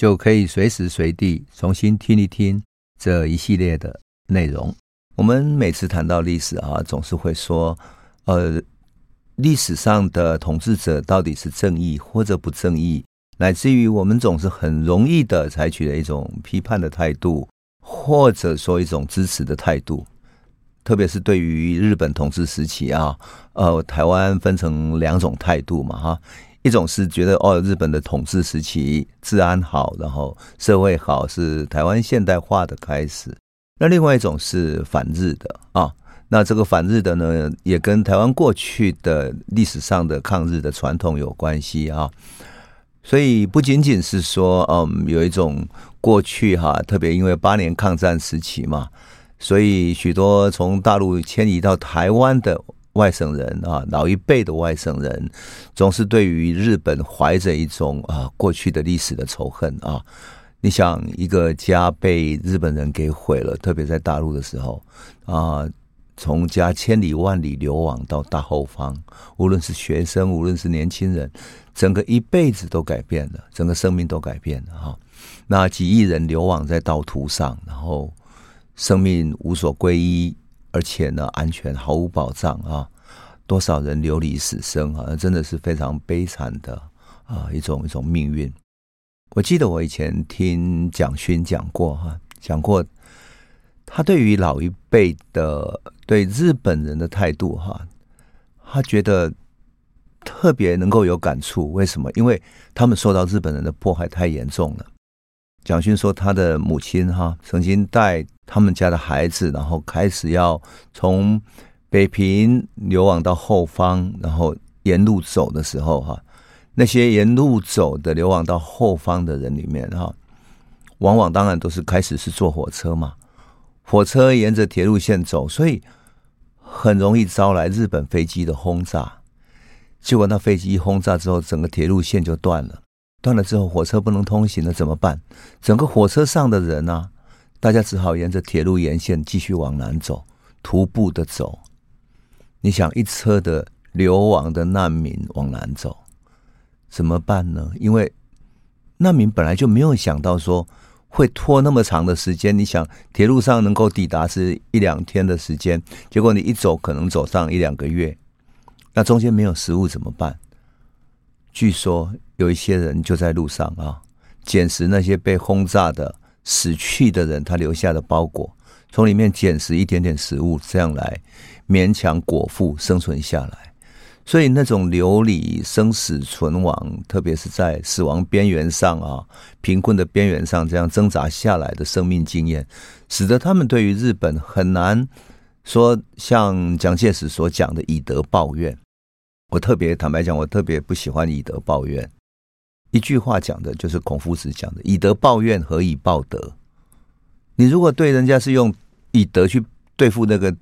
就可以随时随地重新听一听这一系列的内容。我们每次谈到历史啊，总是会说，呃，历史上的统治者到底是正义或者不正义？乃至于我们总是很容易的采取了一种批判的态度，或者说一种支持的态度，特别是对于日本统治时期啊，呃，台湾分成两种态度嘛，哈，一种是觉得哦，日本的统治时期治安好，然后社会好，是台湾现代化的开始；那另外一种是反日的啊，那这个反日的呢，也跟台湾过去的历史上的抗日的传统有关系啊。所以不仅仅是说，嗯，有一种过去哈，特别因为八年抗战时期嘛，所以许多从大陆迁移到台湾的外省人啊，老一辈的外省人，总是对于日本怀着一种啊过去的历史的仇恨啊。你想，一个家被日本人给毁了，特别在大陆的时候啊。从家千里万里流亡到大后方，无论是学生，无论是年轻人，整个一辈子都改变了，整个生命都改变了哈。那几亿人流亡在道途上，然后生命无所归依，而且呢，安全毫无保障啊！多少人流离死生啊！真的是非常悲惨的啊一种一种命运。我记得我以前听蒋勋讲过哈，讲过。他对于老一辈的对日本人的态度，哈，他觉得特别能够有感触。为什么？因为他们受到日本人的迫害太严重了。蒋勋说，他的母亲哈曾经带他们家的孩子，然后开始要从北平流亡到后方，然后沿路走的时候，哈，那些沿路走的流亡到后方的人里面，哈，往往当然都是开始是坐火车嘛。火车沿着铁路线走，所以很容易招来日本飞机的轰炸。结果那飞机一轰炸之后，整个铁路线就断了。断了之后，火车不能通行了，怎么办？整个火车上的人啊，大家只好沿着铁路沿线继续往南走，徒步的走。你想，一车的流亡的难民往南走，怎么办呢？因为难民本来就没有想到说。会拖那么长的时间？你想，铁路上能够抵达是一两天的时间，结果你一走可能走上一两个月，那中间没有食物怎么办？据说有一些人就在路上啊，捡拾那些被轰炸的死去的人他留下的包裹，从里面捡拾一点点食物，这样来勉强果腹生存下来。所以那种流离、生死存亡，特别是在死亡边缘上啊，贫困的边缘上，这样挣扎下来的生命经验，使得他们对于日本很难说像蒋介石所讲的以德报怨。我特别坦白讲，我特别不喜欢以德报怨。一句话讲的就是孔夫子讲的：“以德报怨，何以报德？”你如果对人家是用以德去对付那个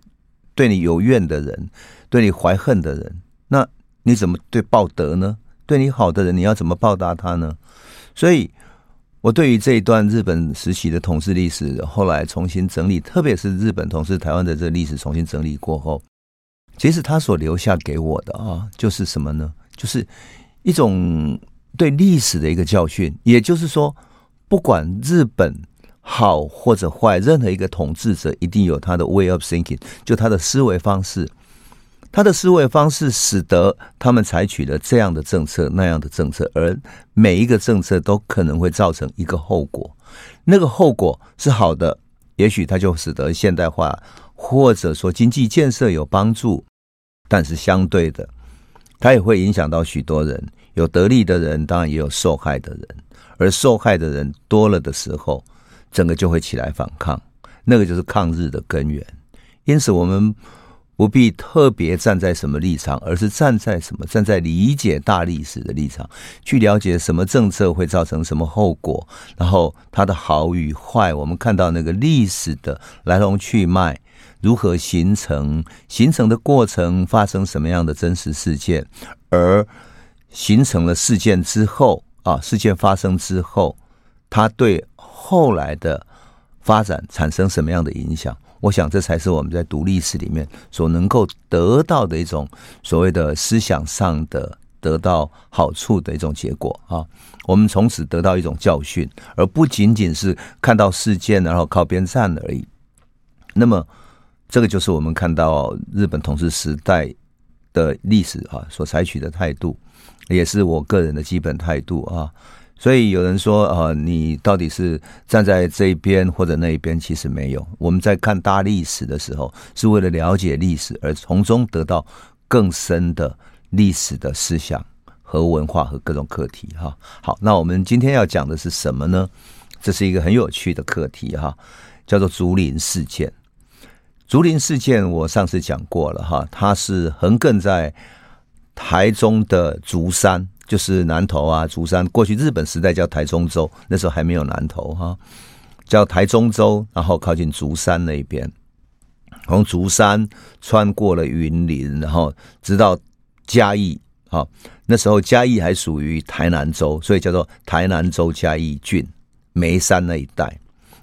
对你有怨的人，对你怀恨的人。那你怎么对报德呢？对你好的人，你要怎么报答他呢？所以，我对于这一段日本时期的统治历史，后来重新整理，特别是日本统治台湾的这历史重新整理过后，其实他所留下给我的啊，就是什么呢？就是一种对历史的一个教训。也就是说，不管日本好或者坏，任何一个统治者一定有他的 way of thinking，就他的思维方式。他的思维方式使得他们采取了这样的政策、那样的政策，而每一个政策都可能会造成一个后果。那个后果是好的，也许它就使得现代化或者说经济建设有帮助，但是相对的，它也会影响到许多人。有得利的人，当然也有受害的人，而受害的人多了的时候，整个就会起来反抗，那个就是抗日的根源。因此，我们。不必特别站在什么立场，而是站在什么？站在理解大历史的立场，去了解什么政策会造成什么后果，然后它的好与坏，我们看到那个历史的来龙去脉，如何形成，形成的过程发生什么样的真实事件，而形成了事件之后啊，事件发生之后，它对后来的发展产生什么样的影响？我想，这才是我们在读历史里面所能够得到的一种所谓的思想上的得到好处的一种结果啊。我们从此得到一种教训，而不仅仅是看到事件然后靠边站而已。那么，这个就是我们看到日本统治时代的历史啊所采取的态度，也是我个人的基本态度啊。所以有人说，啊，你到底是站在这一边或者那一边？其实没有。我们在看大历史的时候，是为了了解历史，而从中得到更深的历史的思想和文化和各种课题。哈，好，那我们今天要讲的是什么呢？这是一个很有趣的课题，哈，叫做竹林事件。竹林事件我上次讲过了，哈，它是横亘在台中的竹山。就是南投啊，竹山，过去日本时代叫台中州，那时候还没有南投哈，叫台中州，然后靠近竹山那一边，从竹山穿过了云林，然后直到嘉义啊，那时候嘉义还属于台南州，所以叫做台南州嘉义郡梅山那一带，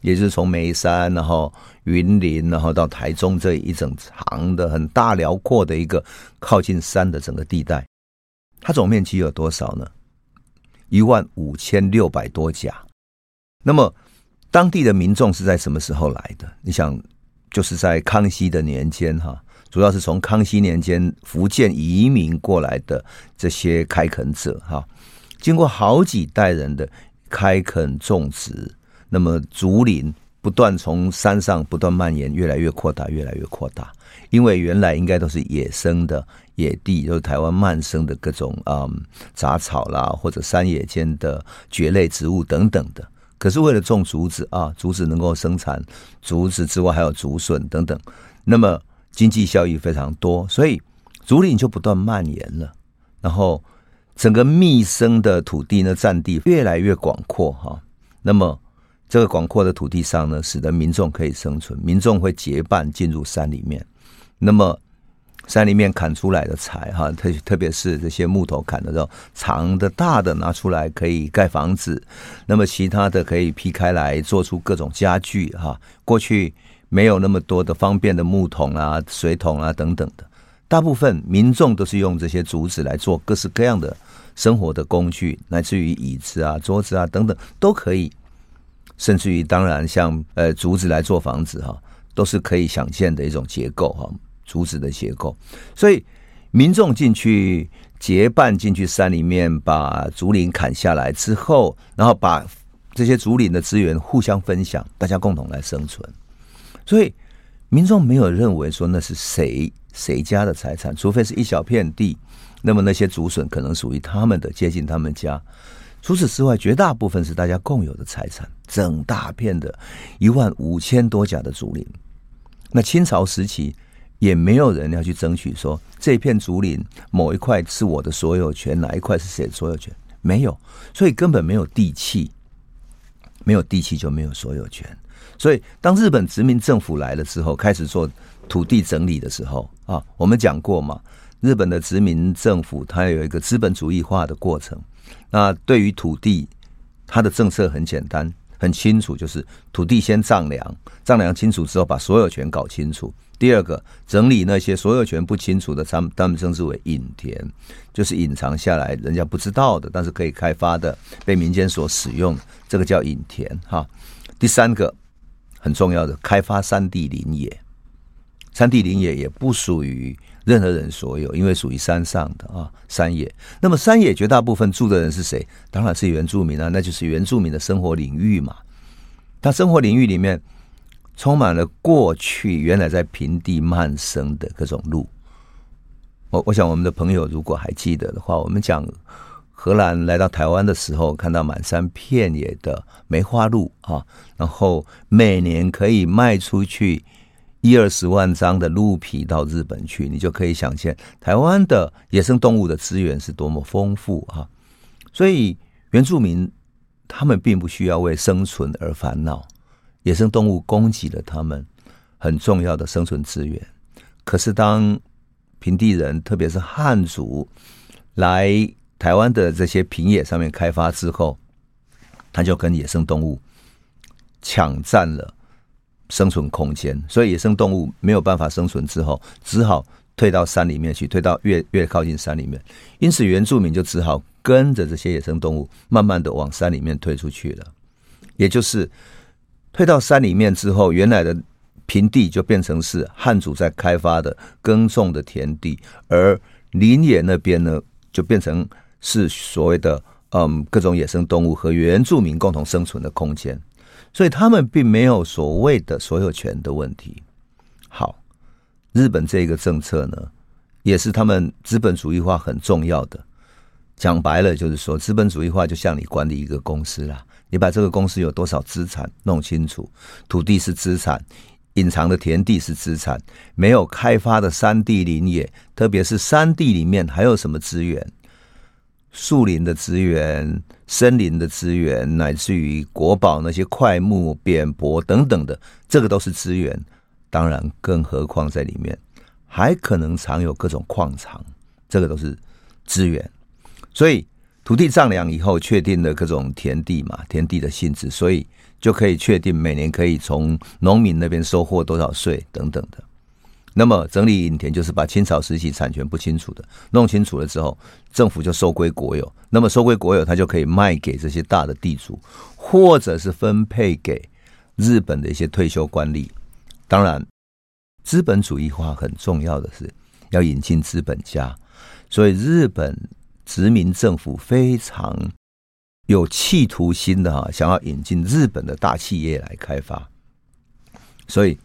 也就是从梅山，然后云林，然后到台中这一整长的很大辽阔的一个靠近山的整个地带。它总面积有多少呢？一万五千六百多甲。那么，当地的民众是在什么时候来的？你想，就是在康熙的年间，哈，主要是从康熙年间福建移民过来的这些开垦者，哈，经过好几代人的开垦种植，那么竹林不断从山上不断蔓延，越来越扩大，越来越扩大。因为原来应该都是野生的。野地就是台湾慢生的各种啊、杂草啦，或者山野间的蕨类植物等等的。可是为了种竹子啊，竹子能够生产竹子之外，还有竹笋等等，那么经济效益非常多，所以竹林就不断蔓延了。然后整个密生的土地呢，占地越来越广阔哈。那么这个广阔的土地上呢，使得民众可以生存，民众会结伴进入山里面。那么山里面砍出来的柴，哈，特特别是这些木头砍的时候，长的、大的拿出来可以盖房子，那么其他的可以劈开来做出各种家具，哈。过去没有那么多的方便的木桶啊、水桶啊等等的，大部分民众都是用这些竹子来做各式各样的生活的工具，乃至于椅子啊、桌子啊等等都可以，甚至于当然像呃竹子来做房子，哈，都是可以想见的一种结构，哈。竹子的结构，所以民众进去结伴进去山里面，把竹林砍下来之后，然后把这些竹林的资源互相分享，大家共同来生存。所以民众没有认为说那是谁谁家的财产，除非是一小片地，那么那些竹笋可能属于他们的，接近他们家。除此之外，绝大部分是大家共有的财产，整大片的一万五千多甲的竹林。那清朝时期。也没有人要去争取说，这片竹林某一块是我的所有权，哪一块是谁的所有权？没有，所以根本没有地契，没有地契就没有所有权。所以当日本殖民政府来了之后，开始做土地整理的时候啊，我们讲过嘛，日本的殖民政府它有一个资本主义化的过程。那对于土地，它的政策很简单。很清楚，就是土地先丈量，丈量清楚之后，把所有权搞清楚。第二个，整理那些所有权不清楚的，他们他们称之为隐田，就是隐藏下来，人家不知道的，但是可以开发的，被民间所使用，这个叫隐田哈。第三个很重要的，开发山地林野，山地林野也不属于。任何人所有，因为属于山上的啊，山野。那么山野绝大部分住的人是谁？当然是原住民啊，那就是原住民的生活领域嘛。他生活领域里面充满了过去原来在平地漫生的各种路。我我想我们的朋友如果还记得的话，我们讲荷兰来到台湾的时候，看到满山遍野的梅花鹿啊，然后每年可以卖出去。一二十万张的鹿皮到日本去，你就可以想见台湾的野生动物的资源是多么丰富啊！所以原住民他们并不需要为生存而烦恼，野生动物供给了他们很重要的生存资源。可是当平地人，特别是汉族来台湾的这些平野上面开发之后，他就跟野生动物抢占了。生存空间，所以野生动物没有办法生存之后，只好退到山里面去，退到越越靠近山里面。因此，原住民就只好跟着这些野生动物，慢慢的往山里面退出去了。也就是退到山里面之后，原来的平地就变成是汉族在开发的耕种的田地，而林野那边呢，就变成是所谓的嗯各种野生动物和原住民共同生存的空间。所以他们并没有所谓的所有权的问题。好，日本这个政策呢，也是他们资本主义化很重要的。讲白了，就是说资本主义化就像你管理一个公司啦，你把这个公司有多少资产弄清楚，土地是资产，隐藏的田地是资产，没有开发的山地林野，特别是山地里面还有什么资源。树林的资源、森林的资源，乃至于国宝那些块木、扁柏等等的，这个都是资源。当然，更何况在里面还可能藏有各种矿藏，这个都是资源。所以，土地丈量以后，确定了各种田地嘛，田地的性质，所以就可以确定每年可以从农民那边收获多少税等等的。那么整理隐田就是把清朝时期产权不清楚的弄清楚了之后，政府就收归国有。那么收归国有，他就可以卖给这些大的地主，或者是分配给日本的一些退休官吏。当然，资本主义化很重要的是要引进资本家，所以日本殖民政府非常有企图心的哈，想要引进日本的大企业来开发，所以。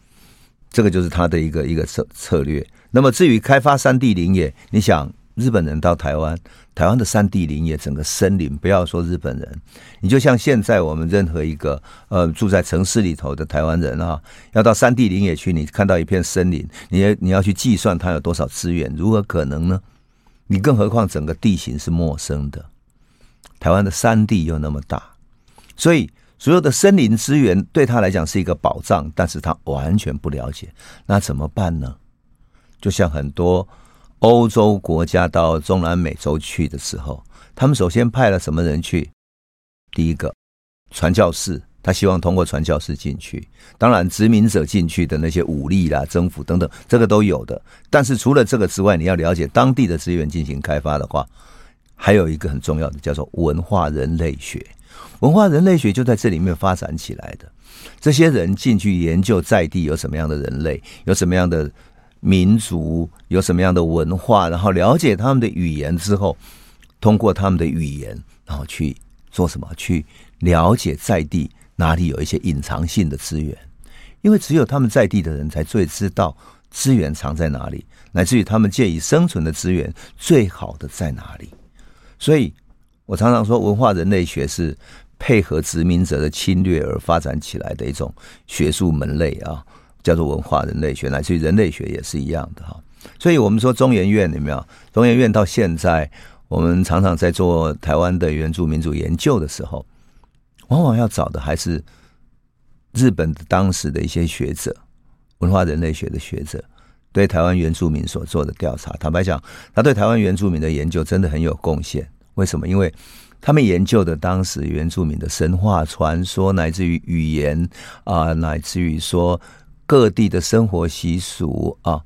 这个就是他的一个一个策策略。那么至于开发山地林业，你想日本人到台湾，台湾的山地林业，整个森林，不要说日本人，你就像现在我们任何一个呃住在城市里头的台湾人啊，要到山地林野去，你看到一片森林，你你要去计算它有多少资源，如何可能呢？你更何况整个地形是陌生的，台湾的山地又那么大，所以。所有的森林资源对他来讲是一个宝藏，但是他完全不了解，那怎么办呢？就像很多欧洲国家到中南美洲去的时候，他们首先派了什么人去？第一个传教士，他希望通过传教士进去。当然，殖民者进去的那些武力啦、征服等等，这个都有的。但是除了这个之外，你要了解当地的资源进行开发的话，还有一个很重要的，叫做文化人类学。文化人类学就在这里面发展起来的。这些人进去研究在地有什么样的人类，有什么样的民族，有什么样的文化，然后了解他们的语言之后，通过他们的语言，然后去做什么？去了解在地哪里有一些隐藏性的资源，因为只有他们在地的人才最知道资源藏在哪里，乃至于他们借以生存的资源最好的在哪里。所以我常常说，文化人类学是。配合殖民者的侵略而发展起来的一种学术门类啊，叫做文化人类学，乃至于人类学也是一样的哈。所以，我们说中研院有没有？中研院到现在，我们常常在做台湾的原住民族研究的时候，往往要找的还是日本的当时的一些学者，文化人类学的学者对台湾原住民所做的调查。坦白讲，他对台湾原住民的研究真的很有贡献。为什么？因为他们研究的当时原住民的神话传说，乃至于语言啊，乃至于说各地的生活习俗啊，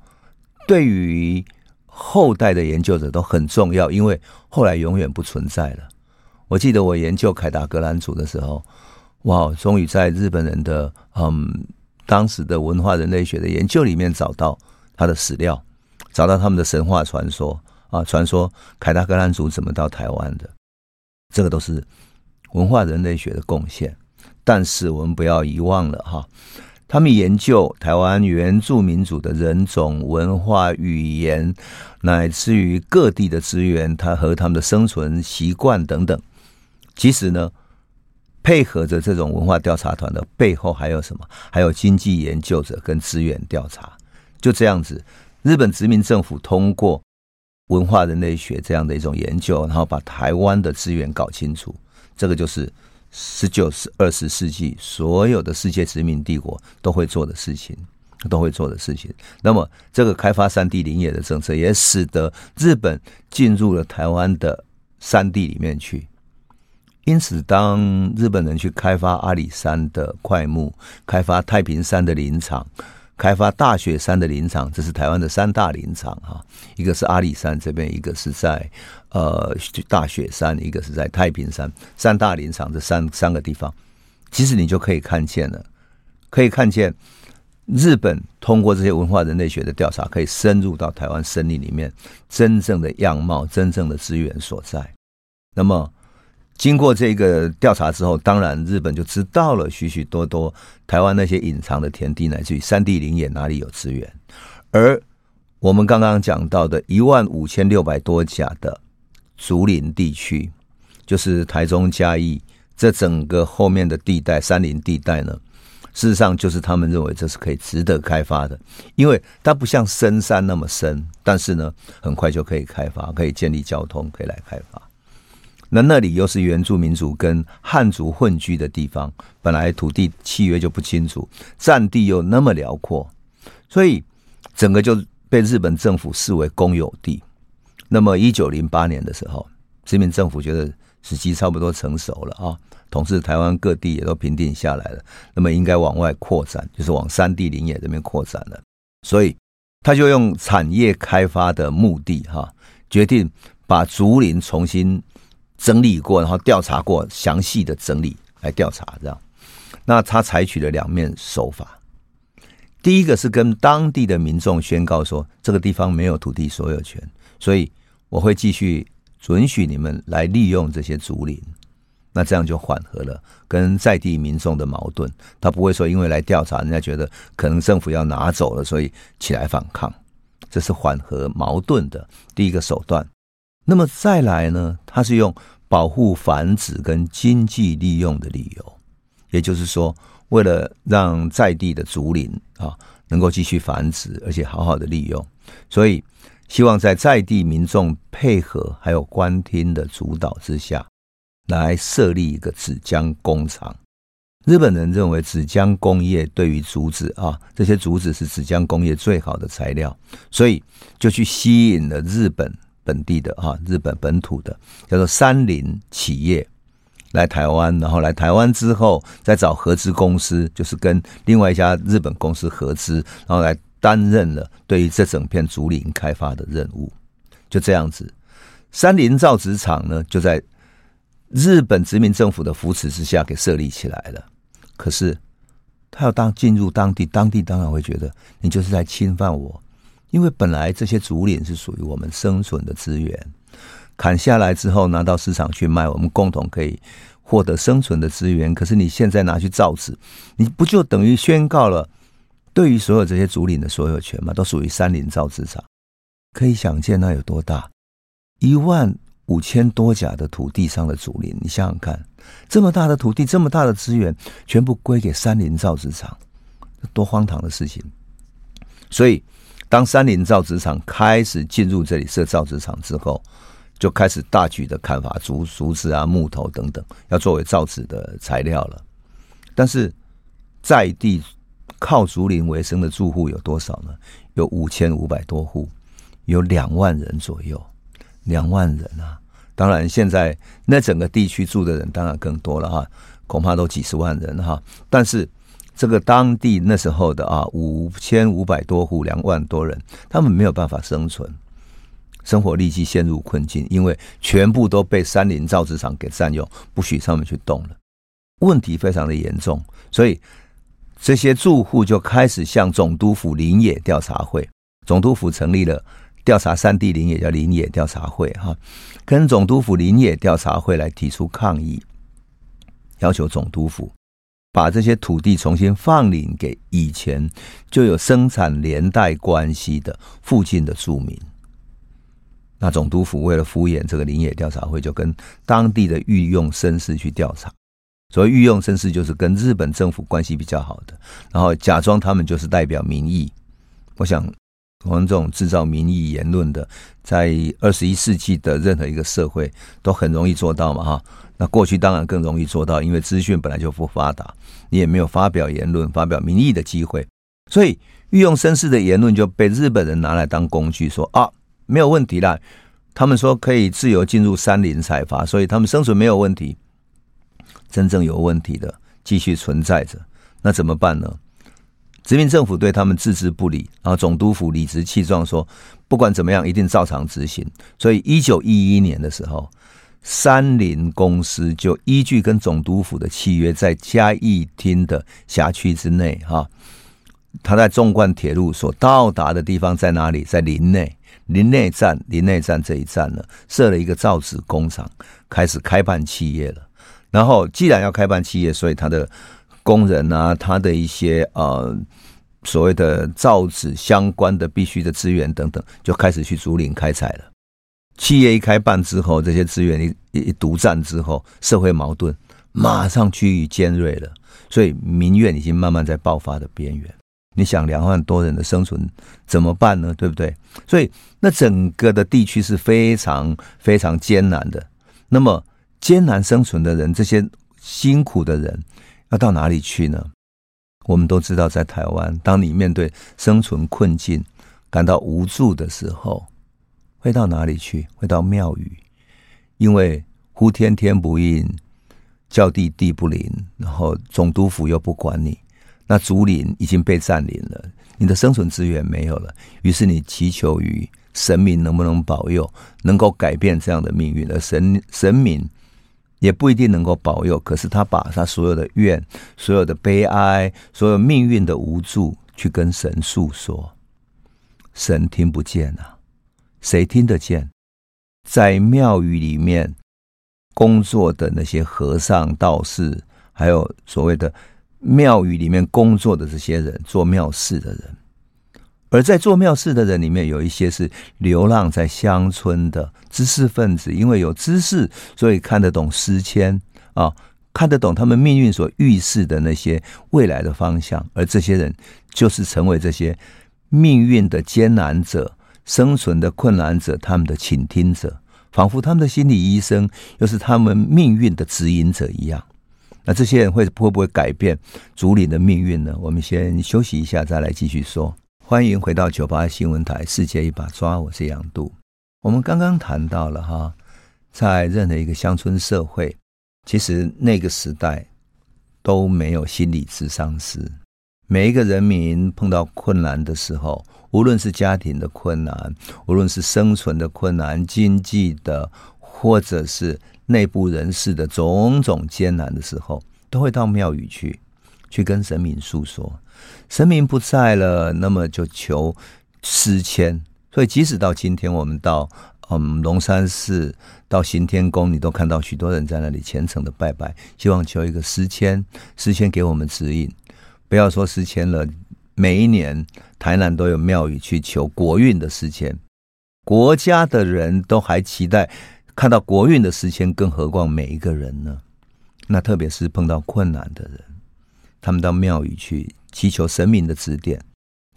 对于后代的研究者都很重要，因为后来永远不存在了。我记得我研究凯达格兰族的时候，哇，终于在日本人的嗯当时的文化人类学的研究里面找到他的史料，找到他们的神话传说啊，传说凯达格兰族怎么到台湾的。这个都是文化人类学的贡献，但是我们不要遗忘了哈，他们研究台湾原住民族的人种、文化、语言，乃至于各地的资源，他和他们的生存习惯等等。其实呢，配合着这种文化调查团的背后还有什么？还有经济研究者跟资源调查。就这样子，日本殖民政府通过文化人类学这样的一种研究，然后把台湾的资源搞清楚。这个就是十九、二十世纪所有的世界殖民帝国都会做的事情，都会做的事情。那么，这个开发山地林业的政策，也使得日本进入了台湾的山地里面去。因此，当日本人去开发阿里山的块木，开发太平山的林场，开发大雪山的林场，这是台湾的三大林场哈。一个是阿里山这边，一个是在呃大雪山，一个是在太平山。三大林场这三三个地方，其实你就可以看见了，可以看见日本通过这些文化人类学的调查，可以深入到台湾森林里面真正的样貌、真正的资源所在。那么。经过这个调查之后，当然日本就知道了许许多多台湾那些隐藏的田地，乃至于山地林野哪里有资源。而我们刚刚讲到的一万五千六百多甲的竹林地区，就是台中嘉义这整个后面的地带山林地带呢，事实上就是他们认为这是可以值得开发的，因为它不像深山那么深，但是呢，很快就可以开发，可以建立交通，可以来开发。那那里又是原住民族跟汉族混居的地方，本来土地契约就不清楚，占地又那么辽阔，所以整个就被日本政府视为公有地。那么一九零八年的时候，殖民政府觉得时机差不多成熟了啊，统治台湾各地也都平定下来了，那么应该往外扩展，就是往山地林野这边扩展了。所以他就用产业开发的目的哈，决定把竹林重新。整理过，然后调查过，详细的整理来调查，这样。那他采取了两面手法。第一个是跟当地的民众宣告说，这个地方没有土地所有权，所以我会继续准许你们来利用这些竹林。那这样就缓和了跟在地民众的矛盾。他不会说因为来调查，人家觉得可能政府要拿走了，所以起来反抗。这是缓和矛盾的第一个手段。那么再来呢？他是用保护繁殖跟经济利用的理由，也就是说，为了让在地的竹林啊能够继续繁殖，而且好好的利用，所以希望在在地民众配合还有官厅的主导之下，来设立一个纸浆工厂。日本人认为纸浆工业对于竹子啊，这些竹子是纸浆工业最好的材料，所以就去吸引了日本。本地的哈，日本本土的叫做山林企业来台湾，然后来台湾之后再找合资公司，就是跟另外一家日本公司合资，然后来担任了对于这整片竹林开发的任务。就这样子，山林造纸厂呢就在日本殖民政府的扶持之下给设立起来了。可是他要当进入当地，当地当然会觉得你就是在侵犯我。因为本来这些竹林是属于我们生存的资源，砍下来之后拿到市场去卖，我们共同可以获得生存的资源。可是你现在拿去造纸，你不就等于宣告了对于所有这些竹林的所有权吗？都属于山林造纸厂。可以想见那有多大，一万五千多甲的土地上的竹林，你想想看，这么大的土地，这么大的资源，全部归给山林造纸厂，多荒唐的事情！所以。当山林造纸厂开始进入这里设造纸厂之后，就开始大举的砍伐竹竹子啊、木头等等，要作为造纸的材料了。但是在地靠竹林为生的住户有多少呢？有五千五百多户，有两万人左右，两万人啊！当然，现在那整个地区住的人当然更多了哈，恐怕都几十万人哈。但是这个当地那时候的啊，五千五百多户，两万多人，他们没有办法生存，生活立即陷入困境，因为全部都被山林造纸厂给占用，不许他们去动了，问题非常的严重，所以这些住户就开始向总督府林野调查会，总督府成立了调查山地林野叫林野调查会哈，跟总督府林野调查会来提出抗议，要求总督府。把这些土地重新放领给以前就有生产连带关系的附近的住民。那总督府为了敷衍这个林野调查会，就跟当地的御用绅士去调查，所谓御用绅士，就是跟日本政府关系比较好的，然后假装他们就是代表民意。我想，我们这种制造民意言论的，在二十一世纪的任何一个社会都很容易做到嘛，哈。那过去当然更容易做到，因为资讯本来就不发达，你也没有发表言论、发表民意的机会，所以御用绅士的言论就被日本人拿来当工具，说啊，没有问题啦。他们说可以自由进入山林采伐，所以他们生存没有问题。真正有问题的继续存在着，那怎么办呢？殖民政府对他们置之不理，然后总督府理直气壮说，不管怎么样，一定照常执行。所以，一九一一年的时候，三林公司就依据跟总督府的契约，在嘉义厅的辖区之内，哈，他在纵贯铁路所到达的地方在哪里？在林内，林内站，林内站这一站呢，设了一个造纸工厂，开始开办企业了。然后，既然要开办企业，所以他的工人啊，他的一些呃所谓的造纸相关的必须的资源等等，就开始去竹林开采了。企业一开办之后，这些资源一一独占之后，社会矛盾马上趋于尖锐了，所以民怨已经慢慢在爆发的边缘。你想，两万多人的生存怎么办呢？对不对？所以那整个的地区是非常非常艰难的。那么。艰难生存的人，这些辛苦的人，要到哪里去呢？我们都知道，在台湾，当你面对生存困境，感到无助的时候，会到哪里去？会到庙宇，因为呼天天不应，叫地地不灵，然后总督府又不管你，那竹林已经被占领了，你的生存资源没有了，于是你祈求于神明能不能保佑，能够改变这样的命运，而神神明。也不一定能够保佑，可是他把他所有的怨、所有的悲哀、所有命运的无助，去跟神诉说，神听不见啊，谁听得见？在庙宇里面工作的那些和尚、道士，还有所谓的庙宇里面工作的这些人，做庙事的人。而在做庙事的人里面，有一些是流浪在乡村的知识分子，因为有知识，所以看得懂诗签啊，看得懂他们命运所预示的那些未来的方向。而这些人就是成为这些命运的艰难者、生存的困难者，他们的倾听者，仿佛他们的心理医生，又是他们命运的指引者一样。那这些人会会不会改变竹林的命运呢？我们先休息一下，再来继续说。欢迎回到九八新闻台，世界一把抓，我是杨度。我们刚刚谈到了哈，在任何一个乡村社会，其实那个时代都没有心理咨商师。每一个人民碰到困难的时候，无论是家庭的困难，无论是生存的困难、经济的，或者是内部人士的种种艰难的时候，都会到庙宇去，去跟神明诉说。神明不在了，那么就求诗签。所以，即使到今天，我们到嗯龙山寺、到行天宫，你都看到许多人在那里虔诚的拜拜，希望求一个诗签，诗签给我们指引。不要说诗签了，每一年台南都有庙宇去求国运的诗签，国家的人都还期待看到国运的诗签，更何况每一个人呢？那特别是碰到困难的人，他们到庙宇去。祈求神明的指点，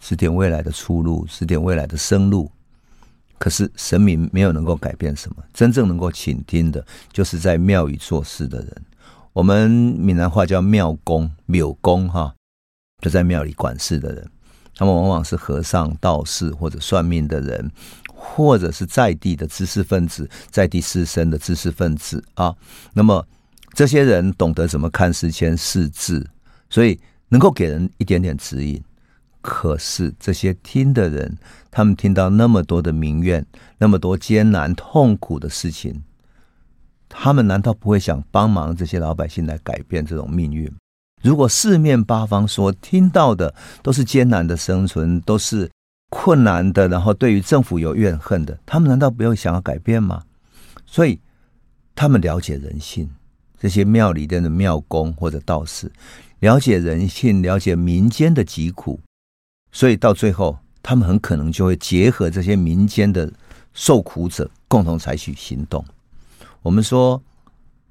指点未来的出路，指点未来的生路。可是神明没有能够改变什么，真正能够倾听的，就是在庙宇做事的人。我们闽南话叫庙公、庙公哈，就在庙里管事的人。他们往往是和尚、道士或者算命的人，或者是在地的知识分子，在地士绅的知识分子啊。那么这些人懂得怎么看诗签、识字，所以。能够给人一点点指引，可是这些听的人，他们听到那么多的民怨，那么多艰难痛苦的事情，他们难道不会想帮忙这些老百姓来改变这种命运？如果四面八方所听到的都是艰难的生存，都是困难的，然后对于政府有怨恨的，他们难道不要想要改变吗？所以，他们了解人性，这些庙里边的庙公或者道士。了解人性，了解民间的疾苦，所以到最后，他们很可能就会结合这些民间的受苦者，共同采取行动。我们说，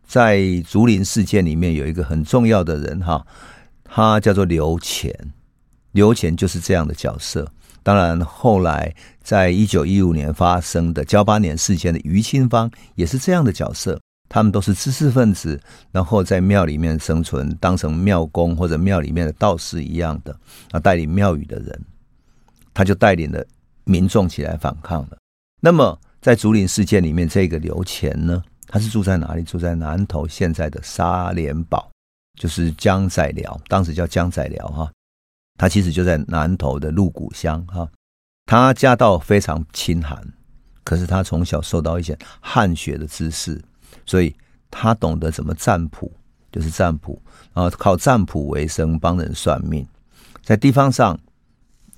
在竹林事件里面有一个很重要的人哈，他叫做刘干，刘干就是这样的角色。当然，后来在一九一五年发生的交八年事件的于清芳也是这样的角色。他们都是知识分子，然后在庙里面生存，当成庙公或者庙里面的道士一样的啊，带领庙宇的人，他就带领了民众起来反抗了。那么在竹林事件里面，这个刘乾呢，他是住在哪里？住在南投现在的沙连堡，就是江仔寮，当时叫江仔寮哈。他其实就在南投的鹿谷乡哈。他家道非常清寒，可是他从小受到一些汉学的知识。所以他懂得怎么占卜，就是占卜，然后靠占卜为生，帮人算命。在地方上，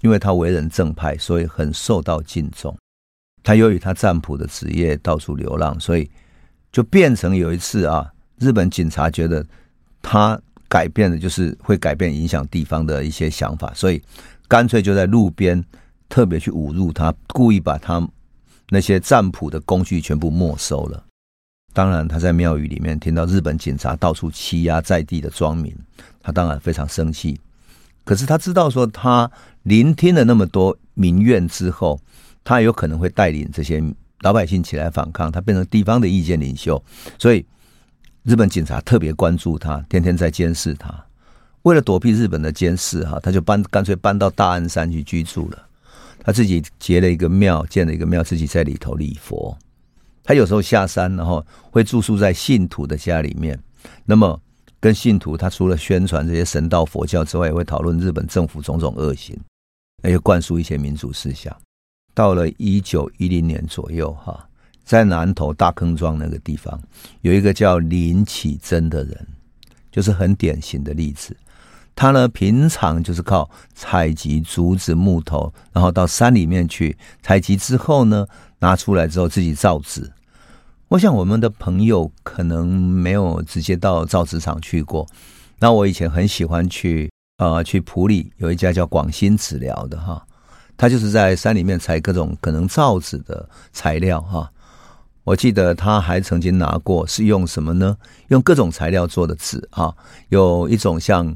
因为他为人正派，所以很受到敬重。他由于他占卜的职业到处流浪，所以就变成有一次啊，日本警察觉得他改变的就是会改变影响地方的一些想法，所以干脆就在路边特别去侮辱他，故意把他那些占卜的工具全部没收了。当然，他在庙宇里面听到日本警察到处欺压在地的庄民，他当然非常生气。可是他知道说，他聆听了那么多民怨之后，他有可能会带领这些老百姓起来反抗，他变成地方的意见领袖。所以，日本警察特别关注他，天天在监视他。为了躲避日本的监视，哈，他就搬干脆搬到大安山去居住了。他自己结了一个庙，建了一个庙，自己在里头礼佛。他有时候下山，然后会住宿在信徒的家里面。那么，跟信徒，他除了宣传这些神道佛教之外，也会讨论日本政府种种恶行，那就灌输一些民主思想。到了一九一零年左右，哈，在南投大坑庄那个地方，有一个叫林启珍的人，就是很典型的例子。他呢，平常就是靠采集竹子、木头，然后到山里面去采集之后呢，拿出来之后自己造纸。我想我们的朋友可能没有直接到造纸厂去过。那我以前很喜欢去啊、呃，去埔里有一家叫广兴纸寮的哈，他就是在山里面采各种可能造纸的材料哈。我记得他还曾经拿过是用什么呢？用各种材料做的纸哈，有一种像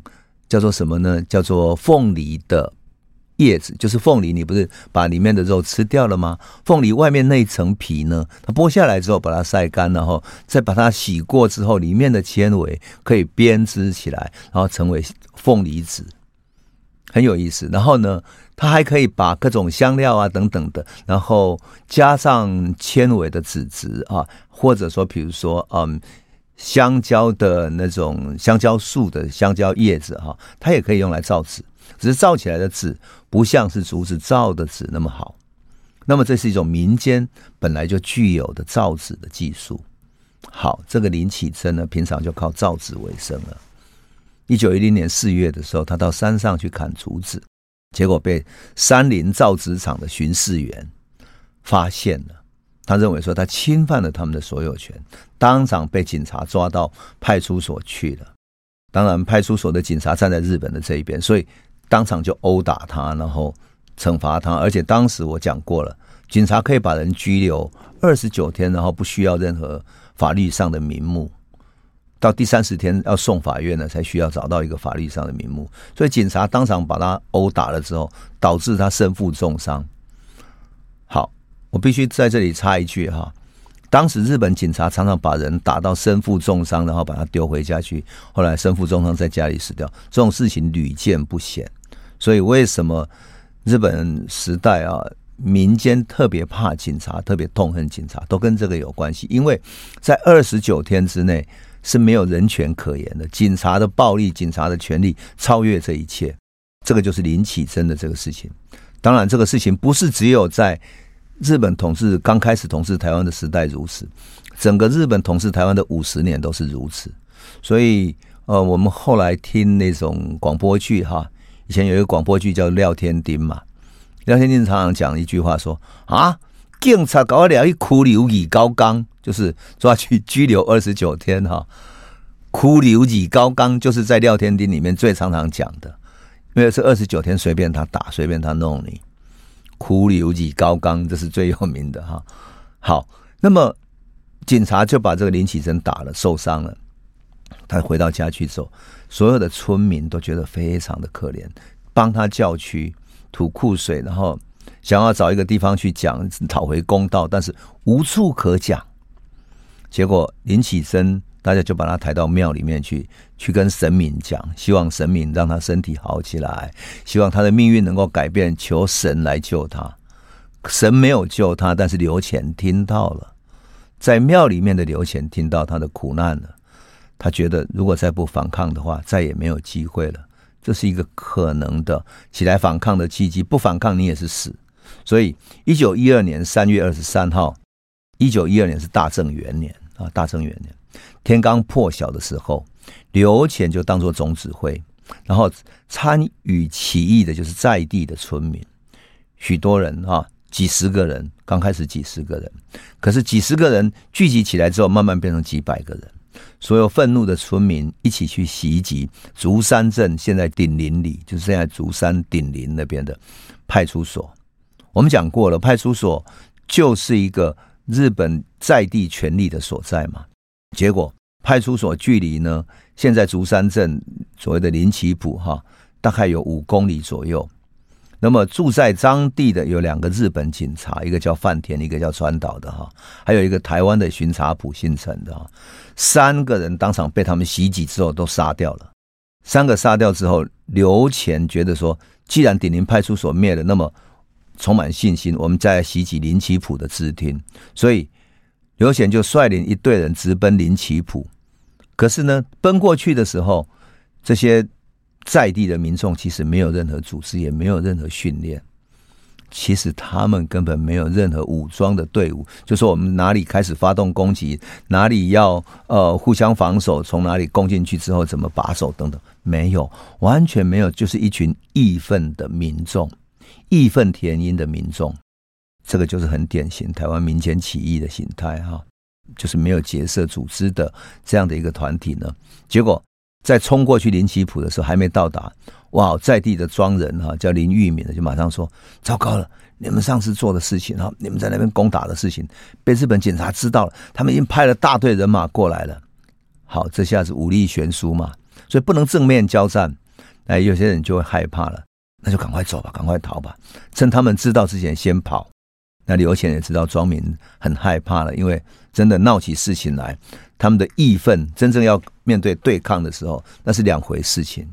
叫做什么呢？叫做凤梨的。叶子就是凤梨，你不是把里面的肉吃掉了吗？凤梨外面那一层皮呢？它剥下来之后，把它晒干，然后再把它洗过之后，里面的纤维可以编织起来，然后成为凤梨纸，很有意思。然后呢，它还可以把各种香料啊等等的，然后加上纤维的纸质啊，或者说比如说嗯，香蕉的那种香蕉树的香蕉叶子哈，它也可以用来造纸。只是造起来的纸不像是竹子造的纸那么好，那么这是一种民间本来就具有的造纸的技术。好，这个林启珍呢，平常就靠造纸为生了。一九一零年四月的时候，他到山上去砍竹子，结果被山林造纸厂的巡视员发现了。他认为说他侵犯了他们的所有权，当场被警察抓到派出所去了。当然，派出所的警察站在日本的这一边，所以当场就殴打他，然后惩罚他。而且当时我讲过了，警察可以把人拘留二十九天，然后不需要任何法律上的名目。到第三十天要送法院呢，才需要找到一个法律上的名目。所以警察当场把他殴打了之后，导致他身负重伤。好，我必须在这里插一句哈。当时日本警察常常把人打到身负重伤，然后把他丢回家去。后来身负重伤在家里死掉，这种事情屡见不鲜。所以为什么日本时代啊，民间特别怕警察，特别痛恨警察，都跟这个有关系。因为在二十九天之内是没有人权可言的，警察的暴力、警察的权力超越这一切。这个就是林启珍的这个事情。当然，这个事情不是只有在。日本统治刚开始统治台湾的时代如此，整个日本统治台湾的五十年都是如此。所以，呃，我们后来听那种广播剧哈，以前有一个广播剧叫《廖天丁》嘛，廖天丁常常讲一句话说啊，警察搞了一哭流以高刚，就是抓去拘留二十九天哈。哭流以高刚就是在廖天丁里面最常常讲的，因为是二十九天随便他打，随便他弄你。拘留二高岗，这是最有名的哈。好，那么警察就把这个林启珍打了，受伤了。他回到家去之后，所有的村民都觉得非常的可怜，帮他叫屈、吐苦水，然后想要找一个地方去讲，讨回公道，但是无处可讲。结果林启珍，大家就把他抬到庙里面去，去跟神明讲，希望神明让他身体好起来，希望他的命运能够改变，求神来救他。神没有救他，但是刘潜听到了，在庙里面的刘潜听到他的苦难了。他觉得，如果再不反抗的话，再也没有机会了。这是一个可能的起来反抗的契机。不反抗，你也是死。所以，一九一二年三月二十三号，一九一二年是大正元年啊，大正元年天刚破晓的时候，刘潜就当作总指挥，然后参与起义的就是在地的村民，许多人啊，几十个人，刚开始几十个人，可是几十个人聚集起来之后，慢慢变成几百个人。所有愤怒的村民一起去袭击竹山镇，现在顶林里就是现在竹山顶林那边的派出所。我们讲过了，派出所就是一个日本在地权力的所在嘛。结果派出所距离呢，现在竹山镇所谓的林奇埔哈，大概有五公里左右。那么住在当地的有两个日本警察，一个叫饭田，一个叫川岛的哈，还有一个台湾的巡查埔姓陈的哈，三个人当场被他们袭击之后都杀掉了。三个杀掉之后，刘潜觉得说，既然顶林派出所灭了，那么充满信心，我们再袭击林奇埔的支厅。所以刘显就率领一队人直奔林崎埔。可是呢，奔过去的时候，这些。在地的民众其实没有任何组织，也没有任何训练。其实他们根本没有任何武装的队伍，就说我们哪里开始发动攻击，哪里要呃互相防守，从哪里攻进去之后怎么把守等等，没有，完全没有，就是一群义愤的民众，义愤填膺的民众。这个就是很典型台湾民间起义的形态哈，就是没有结社组织的这样的一个团体呢，结果。在冲过去林奇普的时候，还没到达，哇！在地的庄人哈，叫林玉敏的，就马上说：“糟糕了，你们上次做的事情哈，你们在那边攻打的事情，被日本警察知道了，他们已经派了大队人马过来了。好，这下子武力悬殊嘛，所以不能正面交战。哎，有些人就会害怕了，那就赶快走吧，赶快逃吧，趁他们知道之前先跑。那刘显也知道庄敏很害怕了，因为真的闹起事情来。”他们的义愤真正要面对对抗的时候，那是两回事情。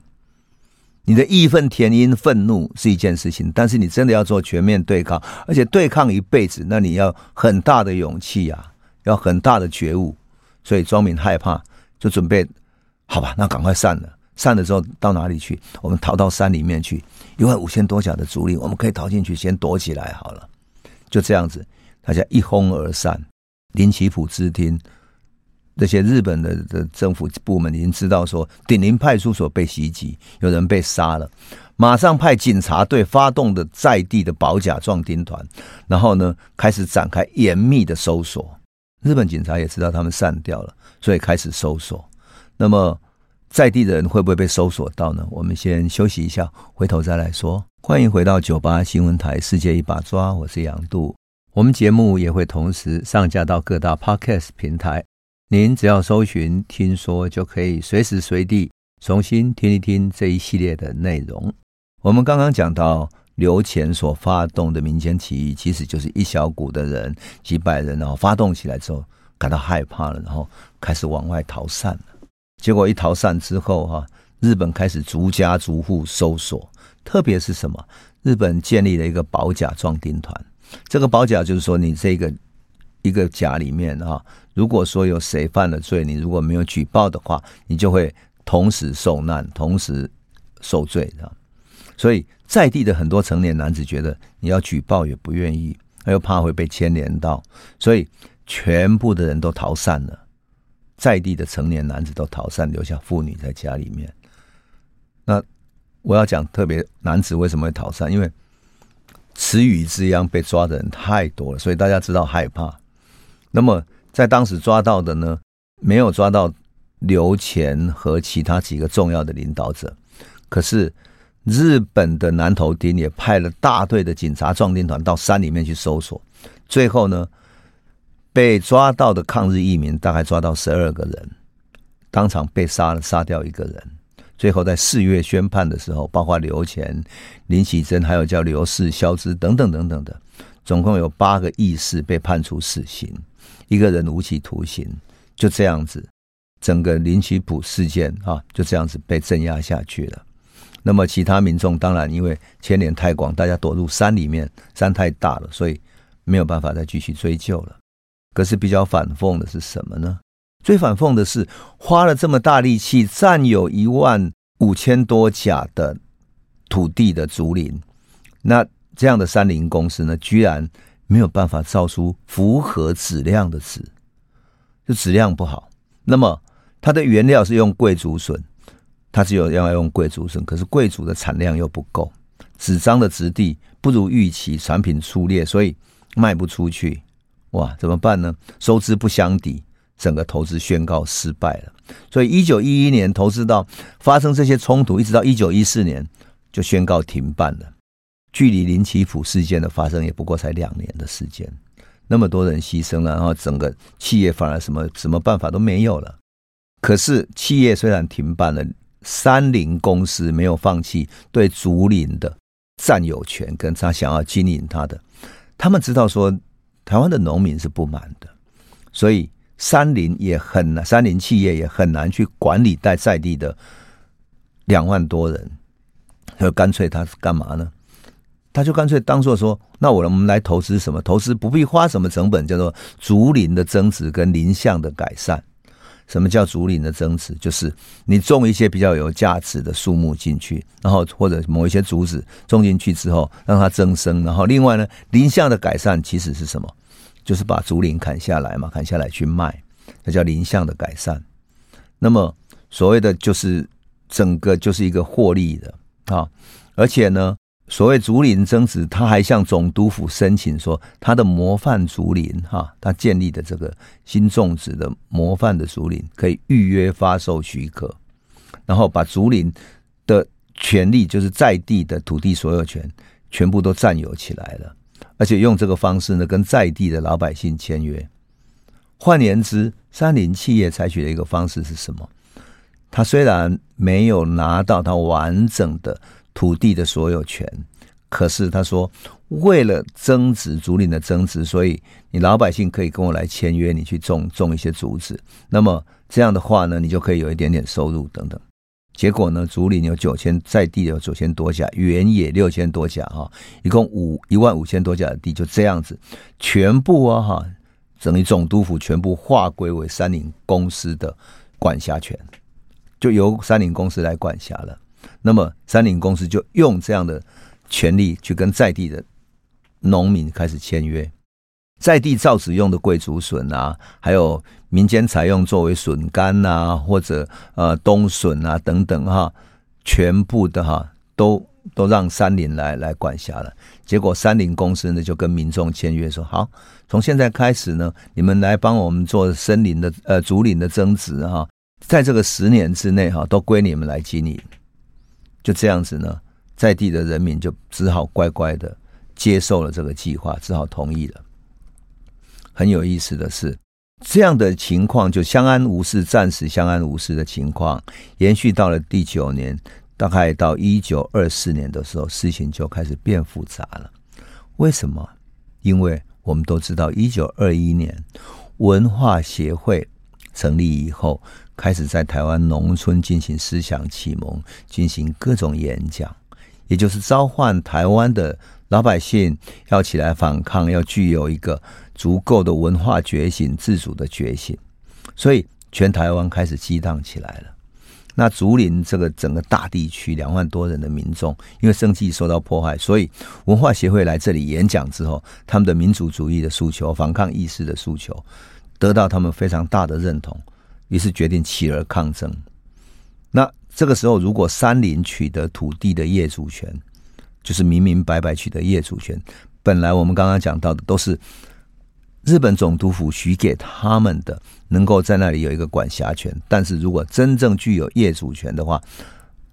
你的义愤填膺、愤怒是一件事情，但是你真的要做全面对抗，而且对抗一辈子，那你要很大的勇气呀、啊，要很大的觉悟。所以庄敏害怕，就准备好吧，那赶快散了。散了之后到哪里去？我们逃到山里面去，一万五千多甲的主力，我们可以逃进去，先躲起来好了。就这样子，大家一哄而散。林崎埔支厅。这些日本的的政府部门已经知道说，顶林派出所被袭击，有人被杀了，马上派警察队发动的在地的保甲壮丁团，然后呢，开始展开严密的搜索。日本警察也知道他们散掉了，所以开始搜索。那么在地的人会不会被搜索到呢？我们先休息一下，回头再来说。欢迎回到九八新闻台《世界一把抓》，我是杨度。我们节目也会同时上架到各大 Podcast 平台。您只要搜寻“听说”，就可以随时随地重新听一听这一系列的内容。我们刚刚讲到刘潜所发动的民间起义，其实就是一小股的人，几百人，然后发动起来之后感到害怕了，然后开始往外逃散了。结果一逃散之后，哈，日本开始逐家逐户搜索，特别是什么？日本建立了一个保甲壮丁团。这个保甲就是说，你这个一个甲里面，哈。如果说有谁犯了罪，你如果没有举报的话，你就会同时受难，同时受罪的。所以在地的很多成年男子觉得你要举报也不愿意，又怕会被牵连到，所以全部的人都逃散了。在地的成年男子都逃散，留下妇女在家里面。那我要讲特别男子为什么会逃散？因为池鱼之殃被抓的人太多了，所以大家知道害怕。那么。在当时抓到的呢，没有抓到刘潜和其他几个重要的领导者。可是日本的南头町也派了大队的警察壮丁团到山里面去搜索。最后呢，被抓到的抗日义民大概抓到十二个人，当场被杀了，杀掉一个人。最后在四月宣判的时候，包括刘乾、林启珍，还有叫刘氏、肖之等等等等的，总共有八个义士被判处死刑，一个人无期徒刑。就这样子，整个林奇普事件啊，就这样子被镇压下去了。那么其他民众当然因为牵连太广，大家躲入山里面，山太大了，所以没有办法再继续追究了。可是比较反讽的是什么呢？最反讽的是，花了这么大力气占有一万五千多甲的土地的竹林，那这样的山林公司呢，居然没有办法造出符合质量的纸，就质量不好。那么它的原料是用桂竹笋，它只有要用桂竹笋，可是桂竹的产量又不够，纸张的质地不如预期，产品粗劣，所以卖不出去。哇，怎么办呢？收支不相抵。整个投资宣告失败了，所以一九一一年投资到发生这些冲突，一直到一九一四年就宣告停办了。距离林奇普事件的发生也不过才两年的时间，那么多人牺牲了，然后整个企业反而什么什么办法都没有了。可是企业虽然停办了，三菱公司没有放弃对竹林的占有权，跟他想要经营他的，他们知道说台湾的农民是不满的，所以。山林也很难，山林企业也很难去管理在在地的两万多人，就干脆他是干嘛呢？他就干脆当做说，那我们来投资什么？投资不必花什么成本，叫做竹林的增值跟林相的改善。什么叫竹林的增值？就是你种一些比较有价值的树木进去，然后或者某一些竹子种进去之后，让它增生。然后另外呢，林相的改善其实是什么？就是把竹林砍下来嘛，砍下来去卖，那叫林相的改善。那么所谓的就是整个就是一个获利的啊，而且呢，所谓竹林增值，他还向总督府申请说，他的模范竹林哈，他建立的这个新种植的模范的竹林可以预约发售许可，然后把竹林的权利，就是在地的土地所有权，全部都占有起来了。而且用这个方式呢，跟在地的老百姓签约。换言之，山林企业采取的一个方式是什么？他虽然没有拿到他完整的土地的所有权，可是他说，为了增值竹林的增值，所以你老百姓可以跟我来签约，你去种种一些竹子。那么这样的话呢，你就可以有一点点收入等等。结果呢，竹林有九千，在地有九千多甲，原野六千多甲，哈，一共五一万五千多甲的地，就这样子，全部啊，哈，等于总督府全部划归为三林公司的管辖权，就由三林公司来管辖了。那么三林公司就用这样的权利去跟在地的农民开始签约。在地造纸用的桂竹笋啊，还有民间采用作为笋干啊，或者呃冬笋啊等等哈，全部的哈都都让山林来来管辖了。结果山林公司呢就跟民众签约说，好，从现在开始呢，你们来帮我们做森林的呃竹林的增值哈，在这个十年之内哈都归你们来经营。就这样子呢，在地的人民就只好乖乖的接受了这个计划，只好同意了。很有意思的是，这样的情况就相安无事，暂时相安无事的情况，延续到了第九年，大概到一九二四年的时候，事情就开始变复杂了。为什么？因为我们都知道，一九二一年文化协会成立以后，开始在台湾农村进行思想启蒙，进行各种演讲，也就是召唤台湾的老百姓要起来反抗，要具有一个。足够的文化觉醒、自主的觉醒，所以全台湾开始激荡起来了。那竹林这个整个大地区两万多人的民众，因为生计受到迫害，所以文化协会来这里演讲之后，他们的民主主义的诉求、反抗意识的诉求，得到他们非常大的认同，于是决定起而抗争。那这个时候，如果山林取得土地的业主权，就是明明白白取得业主权，本来我们刚刚讲到的都是。日本总督府许给他们的，能够在那里有一个管辖权。但是如果真正具有业主权的话，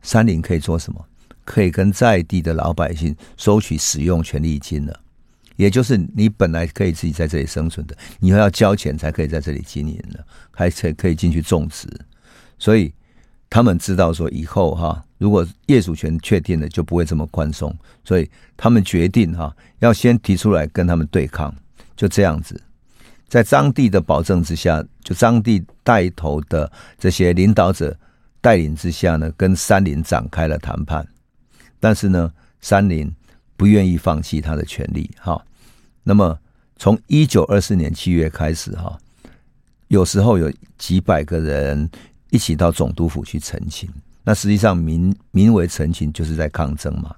山林可以做什么？可以跟在地的老百姓收取使用权利金了。也就是你本来可以自己在这里生存的，你要交钱才可以在这里经营的，还才可以进去种植。所以他们知道说以后哈，如果业主权确定了，就不会这么宽松。所以他们决定哈，要先提出来跟他们对抗。就这样子，在张帝的保证之下，就张帝带头的这些领导者带领之下呢，跟山林展开了谈判。但是呢，山林不愿意放弃他的权利。哈，那么从一九二四年七月开始，哈，有时候有几百个人一起到总督府去澄清。那实际上名名为陈情，就是在抗争嘛。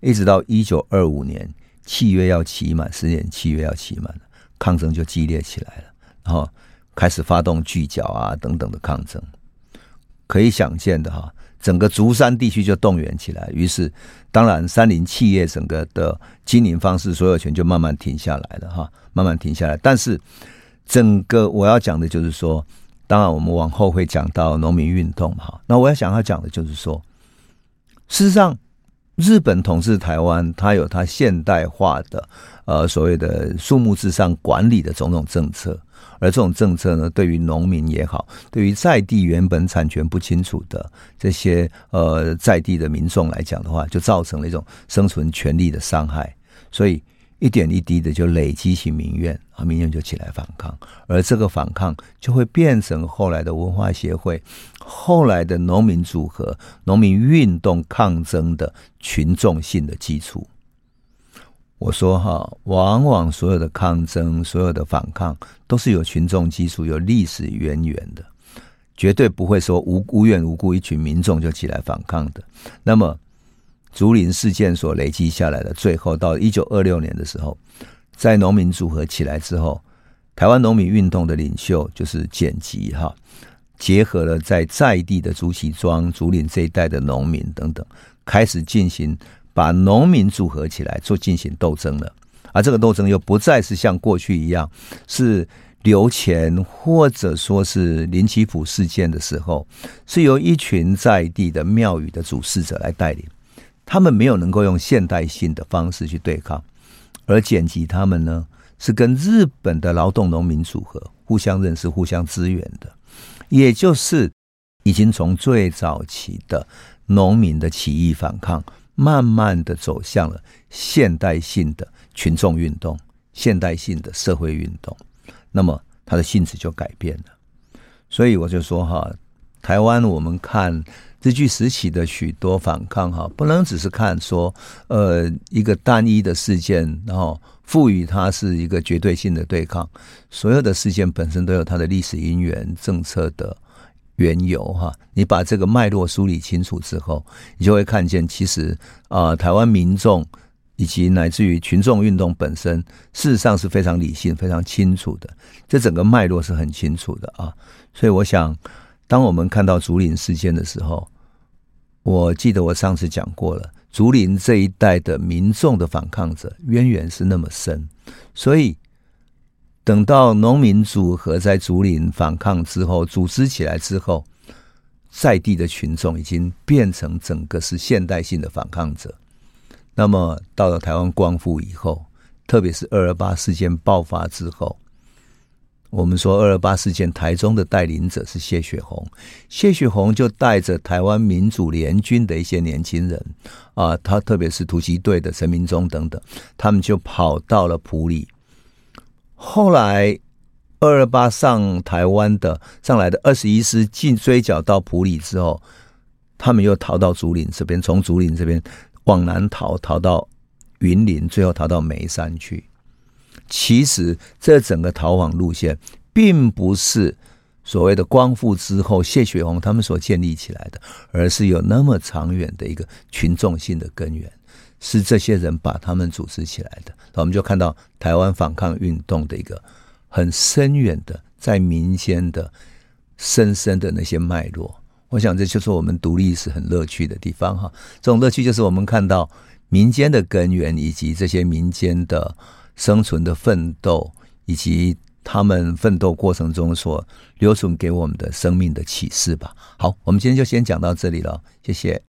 一直到一九二五年契约要期满，十年契约要期满，抗争就激烈起来了，然后开始发动锯缴啊等等的抗争。可以想见的哈。整个竹山地区就动员起来，于是当然山林企业整个的经营方式所有权就慢慢停下来了哈，慢慢停下来。但是整个我要讲的就是说，当然我们往后会讲到农民运动哈。那我要想要讲的就是说，事实上日本统治台湾，它有它现代化的呃所谓的树木至上管理的种种政策。而这种政策呢，对于农民也好，对于在地原本产权不清楚的这些呃在地的民众来讲的话，就造成了一种生存权利的伤害。所以一点一滴的就累积起民怨啊，民怨就起来反抗，而这个反抗就会变成后来的文化协会、后来的农民组合、农民运动抗争的群众性的基础。我说哈，往往所有的抗争、所有的反抗，都是有群众基础、有历史渊源的，绝对不会说无无缘无故一群民众就起来反抗的。那么，竹林事件所累积下来的，最后到一九二六年的时候，在农民组合起来之后，台湾农民运动的领袖就是简吉哈，结合了在在地的竹崎庄、竹林这一带的农民等等，开始进行。把农民组合起来做进行斗争了，而这个斗争又不再是像过去一样是留钱，或者说是林奇甫事件的时候，是由一群在地的庙宇的主事者来带领。他们没有能够用现代性的方式去对抗，而剪辑他们呢，是跟日本的劳动农民组合互相认识、互相支援的，也就是已经从最早期的农民的起义反抗。慢慢的走向了现代性的群众运动，现代性的社会运动，那么它的性质就改变了。所以我就说哈，台湾我们看日据时期的许多反抗哈，不能只是看说呃一个单一的事件，然后赋予它是一个绝对性的对抗，所有的事件本身都有它的历史因缘、政策的。缘由哈，你把这个脉络梳理清楚之后，你就会看见，其实啊、台湾民众以及乃至于群众运动本身，事实上是非常理性、非常清楚的。这整个脉络是很清楚的啊。所以，我想，当我们看到竹林事件的时候，我记得我上次讲过了，竹林这一带的民众的反抗者渊源是那么深，所以。等到农民组合在竹林反抗之后，组织起来之后，在地的群众已经变成整个是现代性的反抗者。那么到了台湾光复以后，特别是二二八事件爆发之后，我们说二二八事件台中的带领者是谢雪红，谢雪红就带着台湾民主联军的一些年轻人啊，他特别是突击队的陈明忠等等，他们就跑到了埔里。后来，二二八上台湾的上来的二十一师进追剿到埔里之后，他们又逃到竹林这边，从竹林这边往南逃，逃到云林，最后逃到眉山去。其实这整个逃亡路线，并不是所谓的光复之后谢雪红他们所建立起来的，而是有那么长远的一个群众性的根源。是这些人把他们组织起来的，那我们就看到台湾反抗运动的一个很深远的在民间的深深的那些脉络。我想这就是我们读历史很乐趣的地方哈。这种乐趣就是我们看到民间的根源，以及这些民间的生存的奋斗，以及他们奋斗过程中所留存给我们的生命的启示吧。好，我们今天就先讲到这里了，谢谢。